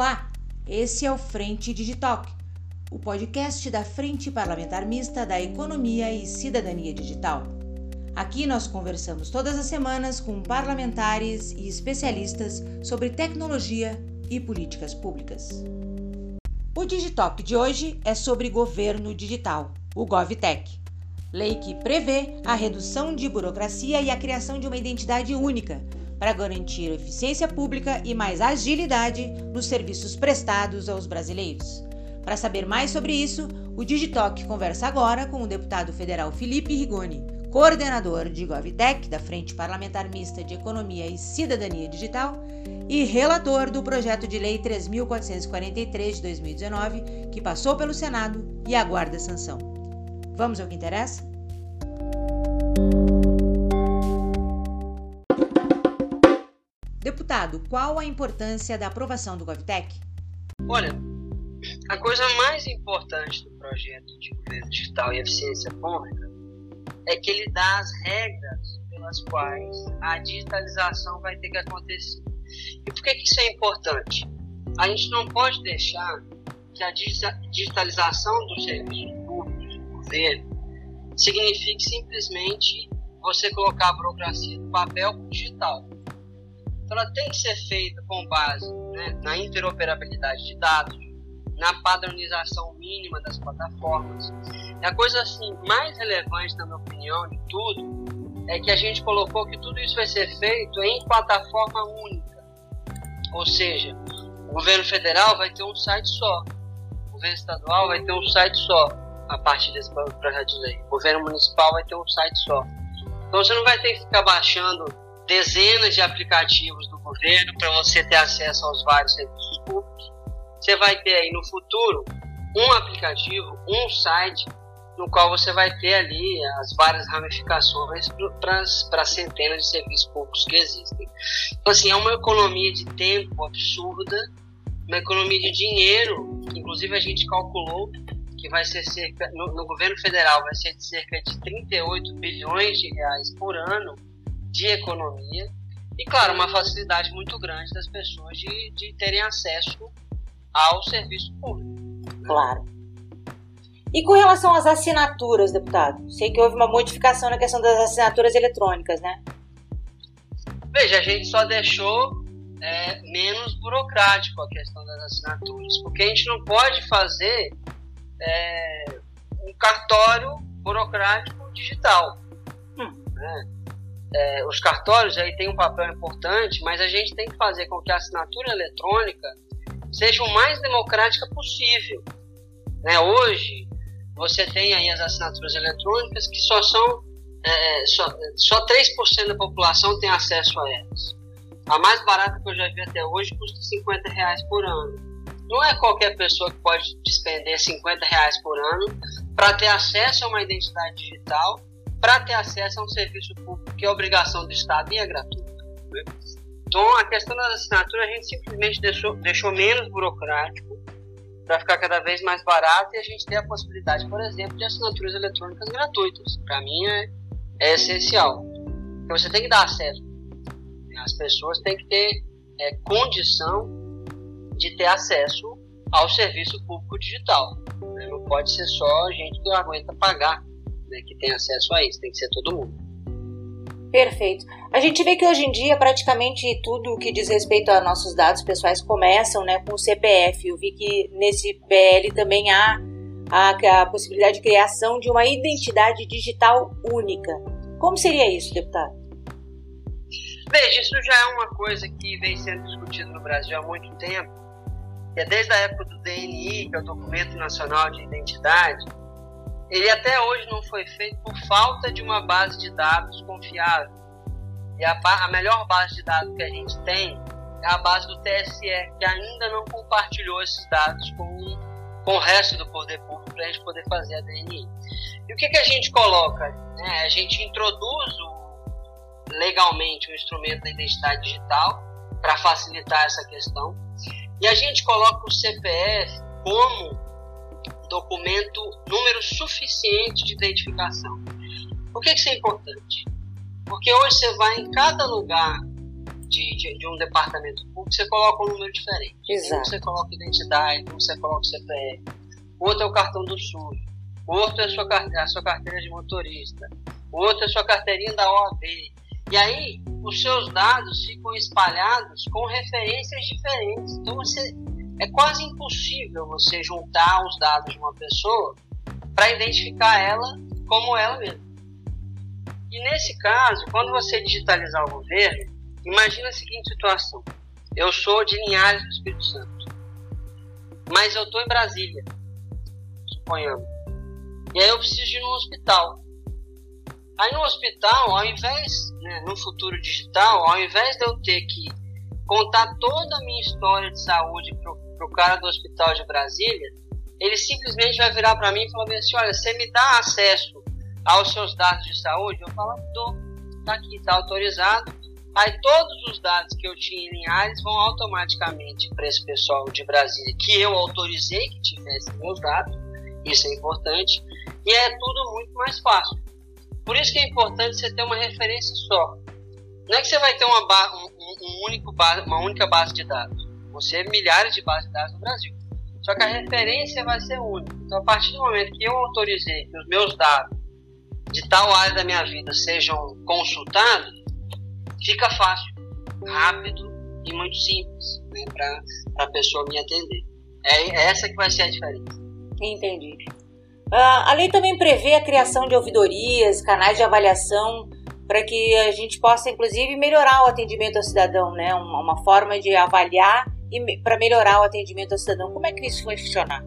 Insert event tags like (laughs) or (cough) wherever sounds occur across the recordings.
Olá, esse é o Frente Digitalk, o podcast da Frente Parlamentar Mista da Economia e Cidadania Digital. Aqui nós conversamos todas as semanas com parlamentares e especialistas sobre tecnologia e políticas públicas. O Digitalk de hoje é sobre governo digital, o GovTech, lei que prevê a redução de burocracia e a criação de uma identidade única para garantir eficiência pública e mais agilidade nos serviços prestados aos brasileiros. Para saber mais sobre isso, o Digitalk conversa agora com o deputado federal Felipe Rigoni, coordenador de GovTech, da Frente Parlamentar Mista de Economia e Cidadania Digital, e relator do projeto de lei 3.443 de 2019, que passou pelo Senado e aguarda sanção. Vamos ao que interessa? Deputado, qual a importância da aprovação do GovTech? Olha, a coisa mais importante do projeto de governo digital e eficiência pública é que ele dá as regras pelas quais a digitalização vai ter que acontecer. E por que, que isso é importante? A gente não pode deixar que a digitalização dos serviços públicos do governo signifique simplesmente você colocar a burocracia do papel para o digital. Então, ela tem que ser feita com base né, na interoperabilidade de dados, na padronização mínima das plataformas. E a coisa assim mais relevante, na minha opinião, de tudo, é que a gente colocou que tudo isso vai ser feito em plataforma única. Ou seja, o governo federal vai ter um site só, o governo estadual vai ter um site só a partir desse projeto de lei, o governo municipal vai ter um site só. Então você não vai ter que ficar baixando dezenas de aplicativos do governo para você ter acesso aos vários serviços públicos. Você vai ter aí no futuro um aplicativo, um site no qual você vai ter ali as várias ramificações para centenas de serviços públicos que existem. Então, assim, é uma economia de tempo absurda, uma economia de dinheiro, inclusive a gente calculou que vai ser cerca, no, no governo federal, vai ser de cerca de 38 bilhões de reais por ano de economia e, claro, uma facilidade muito grande das pessoas de, de terem acesso ao serviço público. Claro. E com relação às assinaturas, deputado? Sei que houve uma modificação na questão das assinaturas eletrônicas, né? Veja, a gente só deixou é, menos burocrático a questão das assinaturas, porque a gente não pode fazer é, um cartório burocrático digital. Hum. Né? É, os cartórios aí têm um papel importante, mas a gente tem que fazer com que a assinatura eletrônica seja o mais democrática possível. Né? Hoje, você tem aí as assinaturas eletrônicas que só são é, só, só 3% da população tem acesso a elas. A mais barata que eu já vi até hoje custa 50 reais por ano. Não é qualquer pessoa que pode despender 50 reais por ano para ter acesso a uma identidade digital para ter acesso a um serviço público que é obrigação do Estado e é gratuito. Né? Então, a questão das assinaturas a gente simplesmente deixou, deixou menos burocrático para ficar cada vez mais barato e a gente ter a possibilidade, por exemplo, de assinaturas eletrônicas gratuitas. Para mim é, é, essencial. Você tem que dar acesso. As pessoas têm que ter é, condição de ter acesso ao serviço público digital. Não pode ser só gente que aguenta pagar né, que tem acesso a isso, tem que ser todo mundo. Perfeito. A gente vê que hoje em dia praticamente tudo que diz respeito a nossos dados pessoais começam né, com o CPF. Eu vi que nesse PL também há a, a possibilidade de criação de uma identidade digital única. Como seria isso, deputado? Veja, isso já é uma coisa que vem sendo discutida no Brasil há muito tempo. É desde a época do DNI, que é o Documento Nacional de Identidade, ele até hoje não foi feito por falta de uma base de dados confiável. E a, a melhor base de dados que a gente tem é a base do TSE, que ainda não compartilhou esses dados com, com o resto do poder público para a gente poder fazer a DNI. E o que, que a gente coloca? É, a gente introduz legalmente o instrumento da identidade digital para facilitar essa questão. E a gente coloca o CPF como documento número suficiente de identificação. Por que isso é importante? Porque hoje você vai em cada lugar de, de, de, um departamento público, você coloca um número diferente. Exato. Um você coloca identidade, um você coloca CPF, outro é o cartão do SUS, outro é a sua, a sua carteira de motorista, outro é a sua carteirinha da OAB. E aí, os seus dados ficam espalhados com referências diferentes. Então, você, é quase impossível você juntar os dados de uma pessoa para identificar ela como ela mesma. E nesse caso, quando você digitalizar o governo, imagina a seguinte situação: eu sou de Linhares do Espírito Santo, mas eu estou em Brasília, suponhamos. E aí eu preciso ir no hospital. Aí no hospital, ao invés, né, no futuro digital, ao invés de eu ter que contar toda a minha história de saúde para o cara do hospital de Brasília, ele simplesmente vai virar para mim e falar assim: olha, você me dá acesso aos seus dados de saúde? Eu falo, dou, tá aqui, está autorizado. Aí todos os dados que eu tinha em Linhares vão automaticamente para esse pessoal de Brasília, que eu autorizei que tivesse meus dados, isso é importante, e é tudo muito mais fácil. Por isso que é importante você ter uma referência só. Não é que você vai ter uma, um, um único base, uma única base de dados. Você tem milhares de bases de dados no Brasil. Só que a referência vai ser única. Então, a partir do momento que eu autorizei que os meus dados de tal área da minha vida sejam consultados, fica fácil, rápido e muito simples né, para a pessoa me atender. É, é essa que vai ser a diferença. Entendi. Uh, a lei também prevê a criação de ouvidorias, canais de avaliação, para que a gente possa, inclusive, melhorar o atendimento ao cidadão, né? Uma, uma forma de avaliar e para melhorar o atendimento ao cidadão. Como é que isso vai funcionar?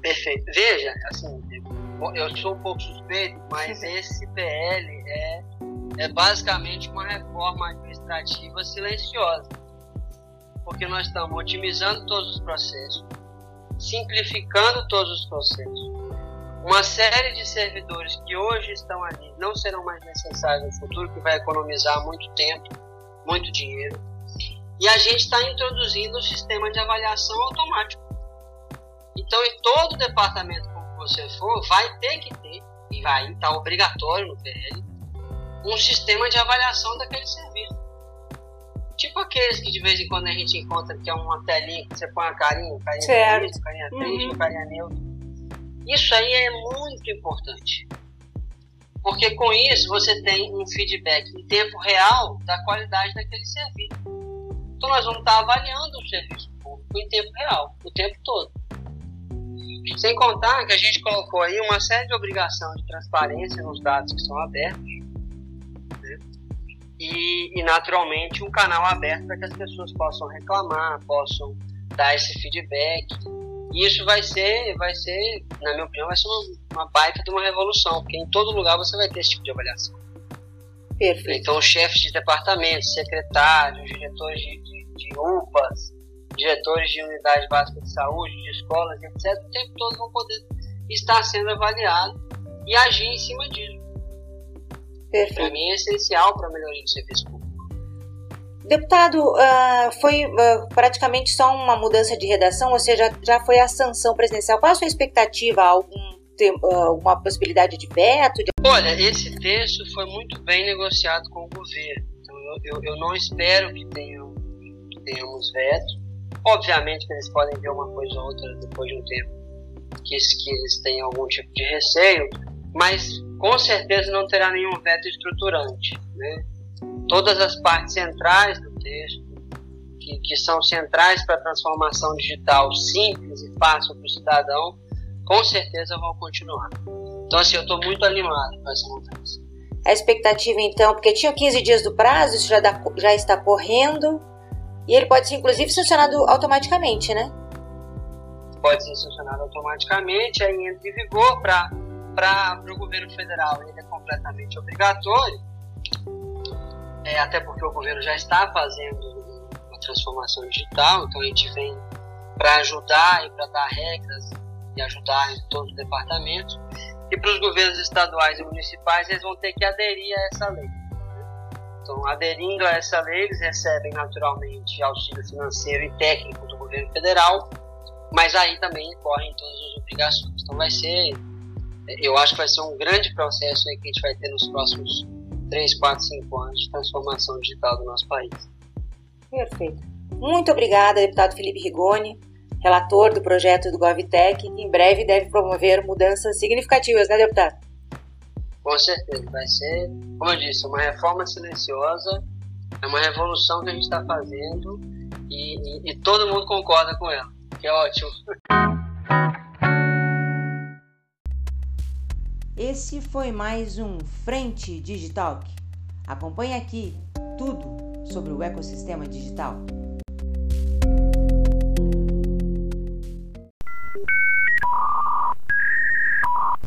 Perfeito. Veja, assim, eu sou um pouco suspeito, mas (laughs) esse PL é, é basicamente uma reforma administrativa silenciosa. Porque nós estamos otimizando todos os processos, simplificando todos os processos. Uma série de servidores que hoje estão ali não serão mais necessários no futuro, que vai economizar muito tempo, muito dinheiro. E a gente está introduzindo o sistema de avaliação automático. Então, em todo departamento que você for, vai ter que ter, e vai estar tá obrigatório no PL, um sistema de avaliação daquele serviço. Tipo aqueles que de vez em quando a gente encontra que é uma telinha que você põe a carinha, carinha certo. Bonito, carinha triste, uhum. carinha neutra. Isso aí é muito importante. Porque com isso você tem um feedback em tempo real da qualidade daquele serviço. Então nós vamos estar avaliando o serviço público em tempo real, o tempo todo. Sem contar que a gente colocou aí uma série de obrigações de transparência nos dados que são abertos e, e naturalmente um canal aberto para que as pessoas possam reclamar, possam dar esse feedback. E isso vai ser, vai ser, na minha opinião, vai ser uma, uma baita de uma revolução, porque em todo lugar você vai ter esse tipo de avaliação. Perfeito. Então, chefes de departamento, secretários, diretores de, de, de UPAs, diretores de unidade básica de saúde, de escolas, etc., o tempo todo vão poder estar sendo avaliados e agir em cima disso. Para mim é essencial para a melhoria do serviço público. Deputado, uh, foi uh, praticamente só uma mudança de redação, ou seja, já foi a sanção presidencial. Qual a sua expectativa? Algum uh, alguma possibilidade de veto? De... Olha, esse texto foi muito bem negociado com o governo. Então, eu, eu, eu não espero que tenham, tenhamos veto. Obviamente que eles podem ver uma coisa ou outra depois de um tempo que, que eles têm algum tipo de receio, mas com certeza não terá nenhum veto estruturante. Né? Todas as partes centrais do texto, que, que são centrais para a transformação digital simples e fácil para o cidadão, com certeza vão continuar. Então, assim, eu estou muito animado com essa mudança. A expectativa, então, porque tinha 15 dias do prazo, isso já, dá, já está correndo, e ele pode ser, inclusive, sancionado automaticamente, né? Pode ser sancionado automaticamente, aí entra em vigor para o governo federal ele é completamente obrigatório, é, até porque o governo já está fazendo uma transformação digital, então a gente vem para ajudar e para dar regras e ajudar em todos os departamentos. E para os governos estaduais e municipais, eles vão ter que aderir a essa lei. Então, aderindo a essa lei, eles recebem naturalmente auxílio financeiro e técnico do governo federal, mas aí também correm todas as obrigações. Então, vai ser eu acho que vai ser um grande processo que a gente vai ter nos próximos 3, 4, 5 anos de transformação digital do nosso país. Perfeito. Muito obrigada, deputado Felipe Rigoni, relator do projeto do GovTech, que em breve deve promover mudanças significativas, né, deputado? Com certeza, vai ser, como eu disse, uma reforma silenciosa, é uma revolução que a gente está fazendo e, e, e todo mundo concorda com ela, que é ótimo. Esse foi mais um Frente Digital. Acompanhe aqui tudo sobre o ecossistema digital.